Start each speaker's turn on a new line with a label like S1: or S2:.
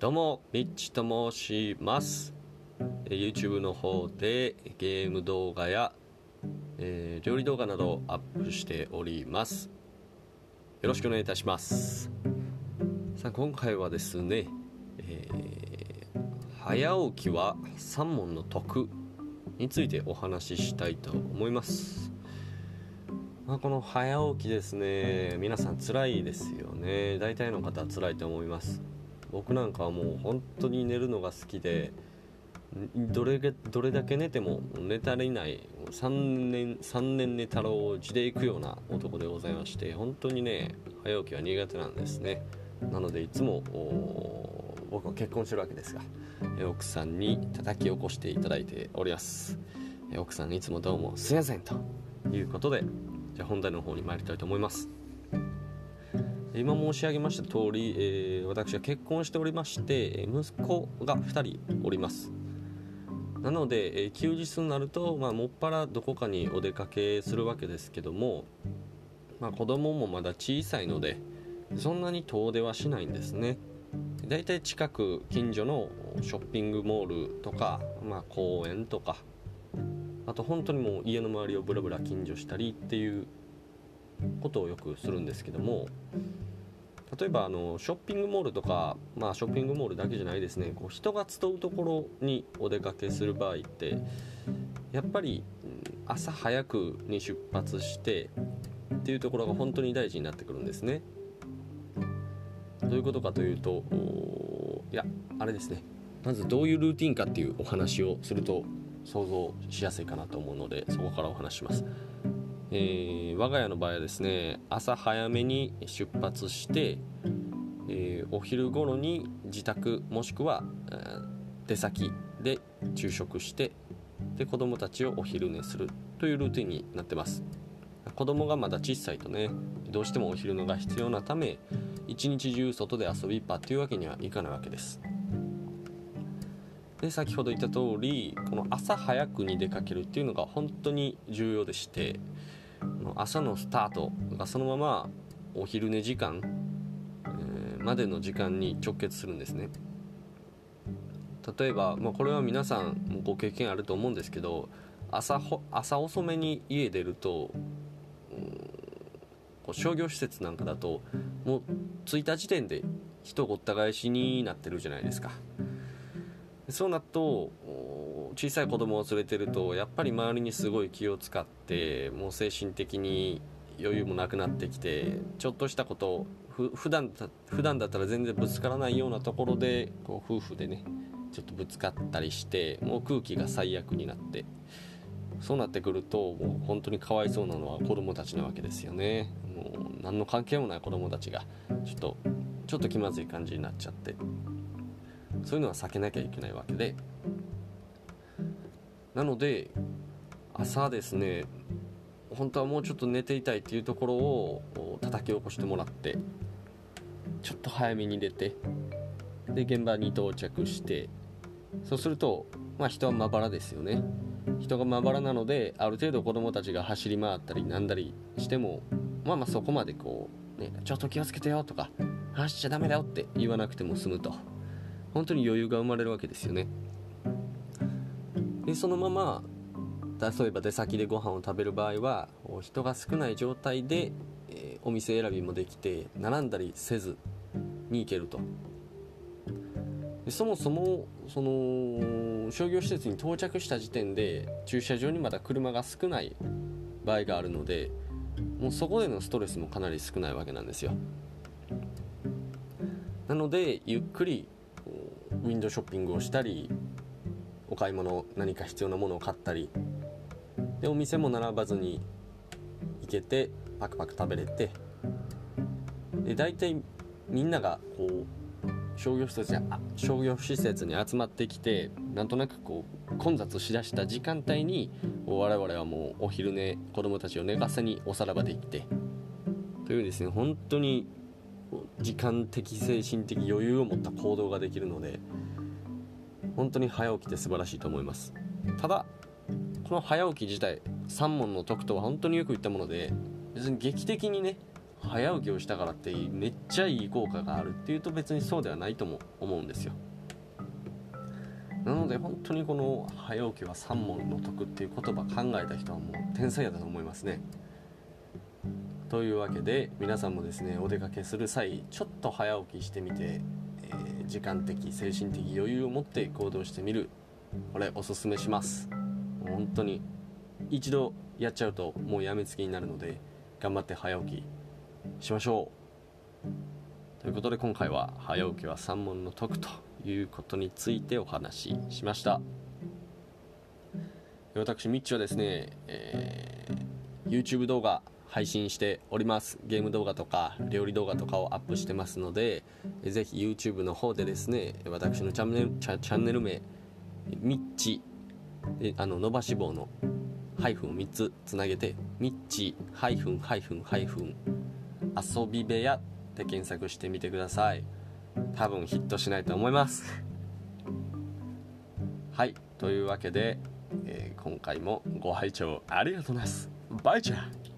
S1: どうもミッチと申します。YouTube の方でゲーム動画や、えー、料理動画などをアップしております。よろしくお願いいたします。さあ今回はですね、えー、早起きは3問の得についてお話ししたいと思います。まあ、この早起きですね皆さん辛いですよね。大体の方は辛いと思います。僕なんかはもう本当に寝るのが好きでどれどれだけ寝ても寝足りない3年 ,3 年寝太郎地で行くような男でございまして本当にね早起きは苦手なんですね。なのでいつも僕は結婚してるわけですが奥さんに叩き起こしていただいております。奥さんにいつもどうもすいませんということでじゃあ本題の方に参りたいと思います今申し上げました通り、えー、私は結婚しておりまして息子が2人おります。なので、えー、休日になると、まあ、もっぱらどこかにお出かけするわけですけども、まあ、子供もまだ小さいのでそんなに遠出はしないんですね。だいたい近く近所のショッピングモールとか、まあ、公園とかあと本当にもう家の周りをブラブラ近所したりっていうことをよくするんですけども例えばあのショッピングモールとか、まあ、ショッピングモールだけじゃないですねこう人が集うところにお出かけする場合ってやっぱり朝早くに出発してっていうところが本当に大事になってくるんですね。どういうことかというといやあれですねまずどういうルーティンかっていうお話をすると想像しやすいかなと思うのでそこからお話します。えー、我が家の場合はですね朝早めに出発して、えー、お昼頃に自宅もしくは、え、出先で昼食してで子供たちをお昼寝するというルーティンになってます。子供がまだ小さいとねどうしてもお昼寝が必要なため一日中外で遊びっぱっていうわけにはいかないわけです。で先ほど言った通りこの朝早くに出かけるっていうのが本当に重要でして朝のスタートがそのままお昼寝時間、までの時間に直結するんですね。例えば、まあ、これは皆さんもご経験あると思うんですけど朝朝遅めに家出ると、うん、こう商業施設なんかだともう着いた時点で人ごった返しになってるじゃないですか。そうなると小さい子供を連れてるとやっぱり周りにすごい気を使ってもう精神的に余裕もなくなってきてちょっとしたことふ普段普段だったら全然ぶつからないようなところでこう夫婦でねちょっとぶつかったりしてもう空気が最悪になってそうなってくるともう本当にかわいそうなのは子供たちなわけですよね。もう何の関係もない子供たちがちょっとちょっと気まずい感じになっちゃって。そういうのは避けなきゃいけないわけでなので朝ですね本当はもうちょっと寝ていたいっていうところを叩き起こしてもらってちょっと早めに出てで現場に到着してそうするとまあ人はまばらですよね。人がまばらなのである程度子供たちが走り回ったりなんだりしてもまあまあそこまでこう、ね、ちょっと気をつけてよとか走っちゃダメだよって言わなくても済むと。本当に余裕が生まれるわけですよね。でそのまま例えば出先でご飯を食べる場合は人が少ない状態で、えー、お店選びもできて並んだりせずに行けると。でそもそもその商業施設に到着した時点で駐車場にまだ車が少ない場合があるのでもうそこでのストレスもかなり少ないわけなんですよ。なのでゆっくりウィンドウショッピングをしたりお買い物何か必要なものを買ったりでお店も並ばずに行けてパクパク食べれてで大体みんながこう商業施設商業施設に集まってきてなんとなくこう混雑しだした時間帯に我々はもうお昼寝子供たちを寝かせにおさらばで行ってというですね本当に時間的精神的余裕を持った行動ができるので本当に早起きって素晴らしいと思います。ただこの早起き自体3問の得とは本当によく言ったもので別に劇的にね早起きをしたからってめっちゃいい効果があるっていうと別にそうではないとも思うんですよ。なので本当にこの「早起きは三問の得」っていう言葉考えた人はもう天才やだと思いますね。というわけで皆さんもですねお出かけする際ちょっと早起きしてみて、ー、時間的精神的余裕を持って行動してみる。これおすすめします。本当に一度やっちゃうともうやめつきになるので頑張って早起きしましょう。ということで今回は早起きは三問の得ということについてお話ししました。私ミッチはですね、えー、YouTube 動画配信しております。ゲーム動画とか料理動画とかをアップしてますのでぜひ YouTube の方でですね私のチャンネルチャンネル名ミッチあの伸ばし棒のハイフンを3つつなげてミッチハイフンハイフンハイフン遊び部屋で検索してみてください。多分ヒットしないと思います。はいというわけで、えー、今回もご拝聴ありがとうございます。バイチャー。